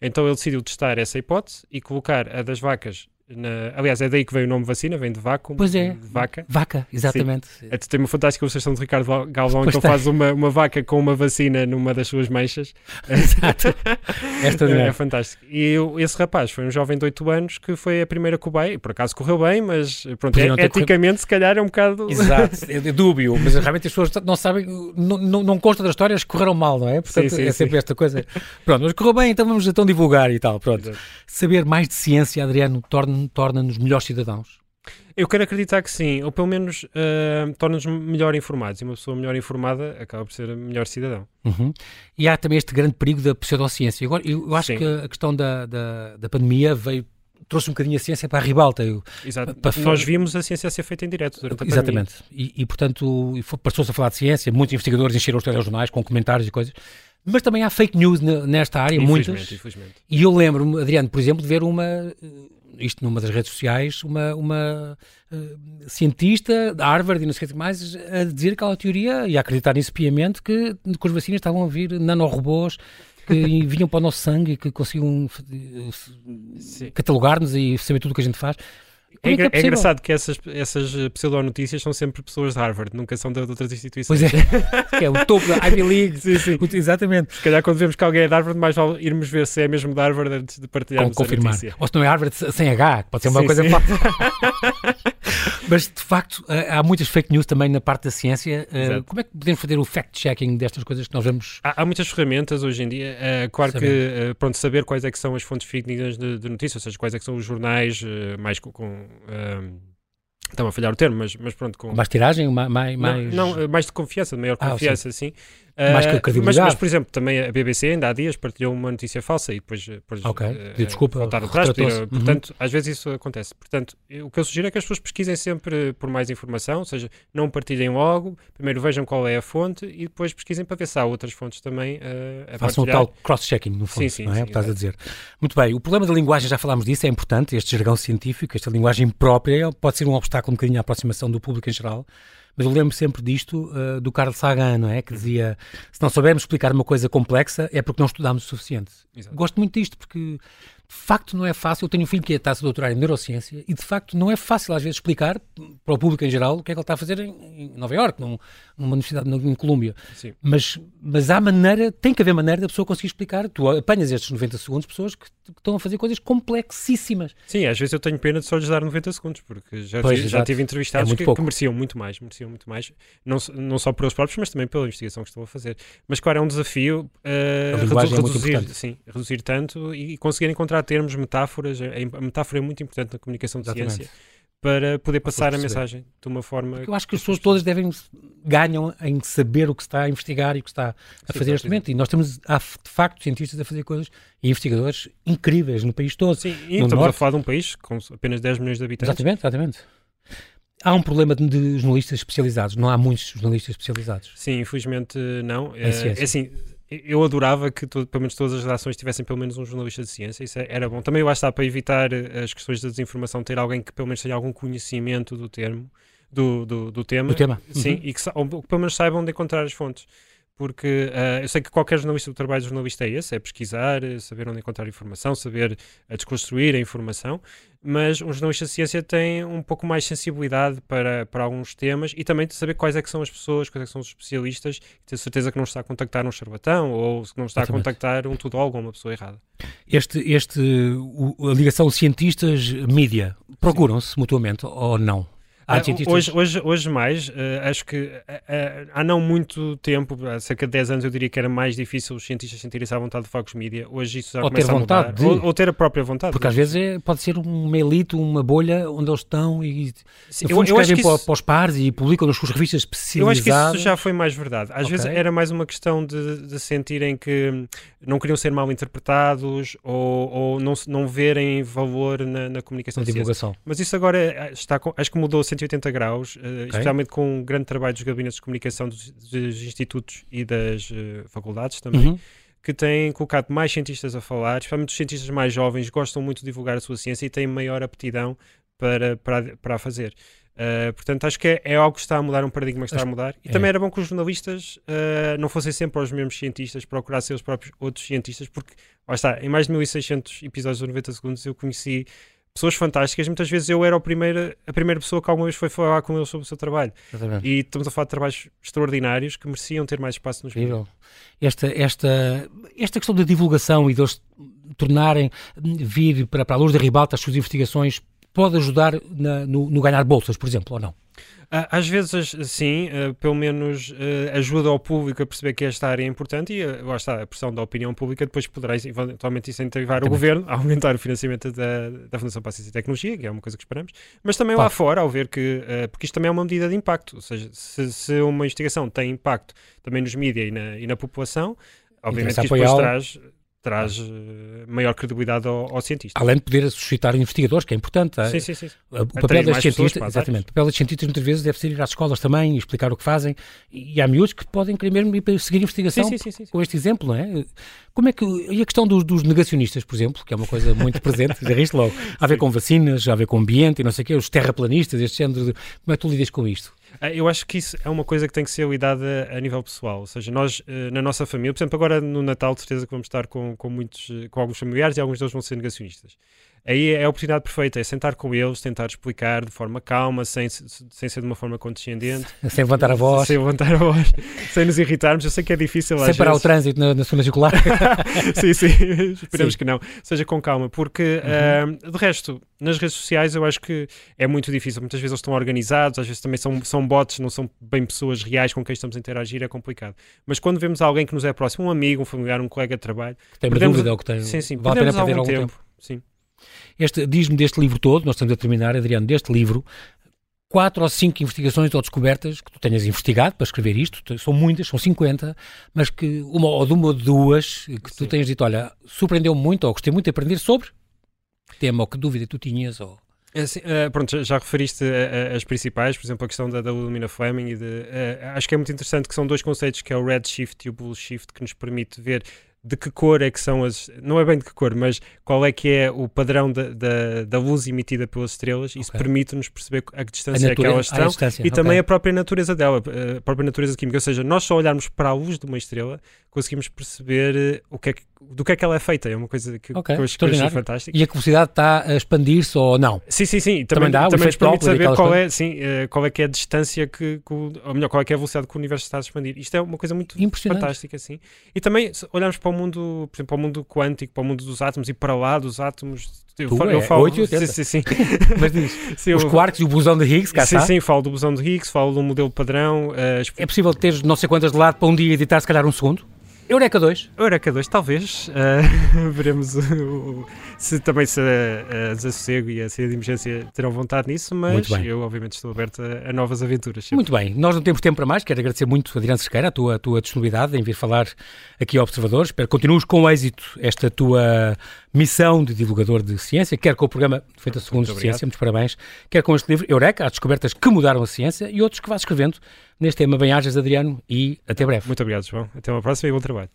Então ele decidiu testar essa hipótese e colocar a das vacas na... Aliás, é daí que veio o nome vacina, vem de vácuo. Pois é. De vaca. Vaca, exatamente. É, tem uma fantástica ilustração de Ricardo Galvão em que ele faz uma, uma vaca com uma vacina numa das suas mechas. Exato. É, é fantástico. E esse rapaz foi um jovem de 8 anos que foi a primeira cobaia, e por acaso correu bem, mas pronto, é, eticamente se calhar é um bocado. Exato, é, dúbio, mas realmente as pessoas não sabem, não, não, não consta das histórias que correram mal, não é? Portanto, sim, sim, é sempre sim. esta coisa. Pronto, mas correu bem, então vamos então divulgar e tal. Pronto. Exato. Saber mais de ciência, Adriano, torna torna-nos melhores cidadãos? Eu quero acreditar que sim, ou pelo menos uh, torna-nos melhor informados. E uma pessoa melhor informada acaba por ser a melhor cidadão. Uhum. E há também este grande perigo da pseudociência. Agora, eu, eu acho sim. que a questão da, da, da pandemia veio trouxe um bocadinho a ciência para a ribalta. Eu, Exato. Para, Nós vimos a ciência ser feita em direto durante a Exatamente. E, e, portanto, passou-se a falar de ciência, muitos investigadores encheram os telejornais com comentários e coisas. Mas também há fake news nesta área, infelizmente, muitas. Infelizmente. E eu lembro-me, Adriano, por exemplo, de ver uma isto numa das redes sociais, uma, uma uh, cientista de Harvard e não sei o que mais, a dizer aquela teoria e a acreditar nisso piamente que com as vacinas estavam a vir nanorobôs que vinham para o nosso sangue e que conseguiam catalogar-nos e saber tudo o que a gente faz. É, é, que é, é, engraçado que essas, essas pseudo-notícias são sempre pessoas de Harvard, nunca são de, outras instituições. Pois é, que é o topo da Ivy League. sim, sim. Exatamente. Se calhar quando vemos que alguém é de Harvard, mais vale irmos ver se é mesmo de Harvard antes de partilharmos Com, confirmar. a notícia. Ou se não é Harvard sem H, pode ser uma sim, coisa fácil. Mas, de facto, eh, há muitas fake news também na parte da ciência. Eh, Exato. Como é que podemos fazer o fact-checking destas coisas que nós vemos? Há, há muitas ferramentas hoje em dia. Uh, claro saber. que, pronto, saber quais é que são as fontes fidedignas de, de notícias, ou seja, quais é que são os jornais mais com... com Estava a falhar o termo, mas, mas pronto. Com... Mais tiragem? Mais, mais... Não, não, mais de confiança, de maior confiança, ah, sim. Mais que a mas, mas, por exemplo, também a BBC ainda há dias partilhou uma notícia falsa e depois, depois okay. uh, desculpa, voltaram atrás. Uhum. Portanto, às vezes isso acontece. Portanto, o que eu sugiro é que as pessoas pesquisem sempre por mais informação, ou seja, não partilhem logo, primeiro vejam qual é a fonte e depois pesquisem para ver se há outras fontes também uh, a Façam o tal cross-checking, no fundo, sim, sim, não é? Sim, estás a dizer. Muito bem, o problema da linguagem, já falámos disso, é importante, este jargão científico, esta linguagem própria, pode ser um obstáculo um bocadinho à aproximação do público em geral, mas eu lembro sempre disto uh, do Carl Sagan, não é? Que dizia: se não soubermos explicar uma coisa complexa é porque não estudámos o suficiente. Exato. Gosto muito disto porque de facto não é fácil. Eu tenho um filho que está a se doutorar em neurociência e de facto não é fácil às vezes explicar para o público em geral o que é que ele está a fazer em, em Nova Iorque, num, numa universidade em Colômbia. Mas, mas há maneira, tem que haver maneira da pessoa conseguir explicar. Tu apanhas estes 90 segundos pessoas que, que estão a fazer coisas complexíssimas. Sim, às vezes eu tenho pena de só lhes dar 90 segundos, porque já, pois, tive, já tive entrevistados é que, que, mereciam muito mais, mereciam muito mais, não, não só pelos próprios, mas também pela investigação que estão a fazer. Mas claro, é um desafio uh, reduzir, é sim, reduzir tanto e conseguir encontrar termos, metáforas. A metáfora é muito importante na comunicação de Exatamente. ciência para poder passar a mensagem de uma forma. Porque eu acho que as pessoas todas devem ganham em saber o que se está a investigar e o que está a Sim, fazer neste momento. E nós temos, há, de facto, cientistas a fazer coisas e investigadores incríveis no país todo. Sim, e estamos norte. a falar de um país com apenas 10 milhões de habitantes. Exatamente, exatamente. Há um problema de, de jornalistas especializados, não há muitos jornalistas especializados. Sim, infelizmente não. É, é assim, eu adorava que todo, pelo menos todas as redações tivessem pelo menos um jornalista de ciência, isso é, era bom. Também eu acho que para evitar eh, as questões da desinformação, ter alguém que pelo menos tenha algum conhecimento do termo, do, do, do tema. Do tema. Sim, uhum. e que ou, pelo menos saibam onde encontrar as fontes porque uh, eu sei que qualquer jornalista, o trabalho do jornalista é esse, é pesquisar, eh, saber onde encontrar informação, saber a desconstruir a informação, mas um jornalista de ciência tem um pouco mais sensibilidade para, para alguns temas e também de saber quais é que são as pessoas, quais é que são os especialistas, e ter certeza que não está a contactar um charlatão ou que não está Exatamente. a contactar um tudólogo ou uma pessoa errada. Este, este, o, a ligação cientistas-mídia, procuram-se mutuamente ou não? Ah, hoje, hoje, hoje mais, uh, acho que uh, há não muito tempo, há cerca de 10 anos, eu diria que era mais difícil os cientistas sentirem-se à vontade de falar com os mídia. Hoje isso já ou começa ter vontade a mudar. De... Ou, ou, ter a própria vontade. Porque às vezes é, pode ser uma elite, uma bolha onde eles estão e Sim, eu, eu escrevem para, isso... para, os pares e publicam nas suas revistas especializadas. Eu acho que isso já foi mais verdade. Às okay. vezes era mais uma questão de, de sentirem que não queriam ser mal interpretados ou, ou não, não verem valor na, na comunicação. Na divulgação. Mas isso agora está, acho que mudou 180 graus, uh, okay. especialmente com um grande trabalho dos gabinetes de comunicação dos, dos institutos e das uh, faculdades também. Uhum que têm colocado mais cientistas a falar, especialmente os cientistas mais jovens, gostam muito de divulgar a sua ciência e têm maior aptidão para, para, para a fazer. Uh, portanto, acho que é, é, algo que está a mudar, um paradigma que está a mudar. E é. também era bom que os jornalistas uh, não fossem sempre os mesmos cientistas, procurassem os próprios outros cientistas, porque, lá está, em mais de 1600 episódios de 90 segundos eu conheci pessoas fantásticas. Muitas vezes eu era o primeiro, a primeira pessoa que alguma vez foi falar com eles sobre o seu trabalho. Exatamente. E estamos a falar de trabalhos extraordinários que mereciam ter mais espaço nos vídeos. Esta, esta, esta questão da divulgação e de eles tornarem, vir para, para a luz da ribalta as suas investigações pode ajudar na, no, no ganhar bolsas, por exemplo, ou não? Ah, às vezes, sim, uh, pelo menos uh, ajuda ao público a perceber que esta área é importante e lá está a pressão da opinião pública. Depois poderá eventualmente incentivar também. o governo a aumentar o financiamento da, da Fundação para a Ciência e Tecnologia, que é uma coisa que esperamos, mas também claro. lá fora, ao ver que, porque isto também é uma medida de impacto, ou seja, se, se uma investigação tem impacto também nos mídias e na, e na população, obviamente que isto depois traz traz uh, maior credibilidade ao, ao, cientista. Além de poder suscitar investigadores, que é importante. Sim, sim, sim. O papel das cientistas, exatamente, o papel dos cientistas muitas vezes deve ser ir às escolas também e explicar o que fazem. E há miúdos que podem querer mesmo ir seguir investigação sim, sim, sim, com este exemplo, não é? Como é que. E a questão dos, dos negacionistas, por exemplo, que é uma coisa muito presente, já isto logo. Há a ver com vacinas, há a ver com ambiente e não sei o quê, os terraplanistas, este género de. Como é que tu lidas com isto? Ah, eu acho que isso é uma coisa que tem que ser lidada a nível pessoal. Ou seja, nós, eh, na nossa família, por exemplo, agora no Natal, de certeza que vamos estar com, com, muitos, eh, com alguns familiares e alguns deles vão ser negacionistas aí é a oportunidade perfeita, é sentar com eles, tentar explicar de forma calma, sem, sem ser de uma forma condescendente. Sem levantar a voz. Sem levantar a voz, sem nos irritarmos. Eu sei que é difícil Sem parar vezes. o trânsito na, na zona circular. sim, sim, esperemos sim. que não. Seja com calma, porque uhum. uh, de resto, nas redes sociais eu acho que é muito difícil. Muitas vezes eles estão organizados, às vezes também são, são bots, não são bem pessoas reais com quem estamos a interagir, é complicado. Mas quando vemos alguém que nos é próximo, um amigo, um familiar, um colega de trabalho, que tem uma dúvida ou que tem. Sim, sim, vale a pena perder algum tempo. tempo. Sim. Este, diz-me deste livro todo, nós estamos a terminar, Adriano, deste livro, quatro ou cinco investigações ou descobertas que tu tenhas investigado para escrever isto, são muitas, são 50, mas que uma ou de uma ou duas que tu tenhas dito, olha, surpreendeu-me muito ou gostei muito de aprender sobre tema ou que dúvida tu tinhas ou... É assim, uh, pronto, já, referiste as principais, por exemplo, a questão da, da Lumina Fleming e de, uh, acho que é muito interessante que são dois conceitos que é o Redshift e o Bullshift que nos permite ver de que cor é que são as. Não é bem de que cor, mas qual é que é o padrão da, da, da luz emitida pelas estrelas. Isso okay. permite-nos perceber a que distância a é que elas estão distância, e okay. também a própria natureza dela, a própria natureza química. Ou seja, nós só olharmos para a luz de uma estrela conseguimos perceber eh, o que é que, do que é que ela é feita. É uma coisa que, okay. que eu acho, que acho fantástica. E a velocidade está a expandir-se ou não? Sim, sim, sim. Também, também dá, também nos permite saber qual é, sim, uh, qual é que é a distância que, que, ou melhor, qual é que é a velocidade que o universo está a expandir. Isto é uma coisa muito fantástica, sim. E também olhamos para o mundo, por exemplo, para o mundo quântico, para o mundo dos átomos e para lá dos átomos. Eu, falo, eu é, falo 8 sim, sim, sim. Mas diz, sim, os eu, quarks e o bosão de Higgs, cá Sim, está? sim, falo do bosão de Higgs, falo do modelo padrão. Uh, é possível ter não sei quantas de lado para um dia editar se calhar um segundo? Eureka 2. Eureka 2, talvez. Uh, veremos uh, se também se a, a Desassossego e a saída de emergência terão vontade nisso, mas eu obviamente estou aberto a, a novas aventuras. Sempre. Muito bem, nós não temos tempo para mais. Quero agradecer muito, Adriano Sequeira, a tua, a tua disponibilidade em vir falar aqui ao Observador. Espero que continues com êxito esta tua missão de divulgador de ciência, quer com o programa Feita Segundos de Ciência, muitos parabéns, quer com este livro Eureka, as descobertas que mudaram a ciência e outros que vais escrevendo neste tema. Bem-ajas, Adriano, e até breve. Muito obrigado, João. Até uma próxima e bom trabalho.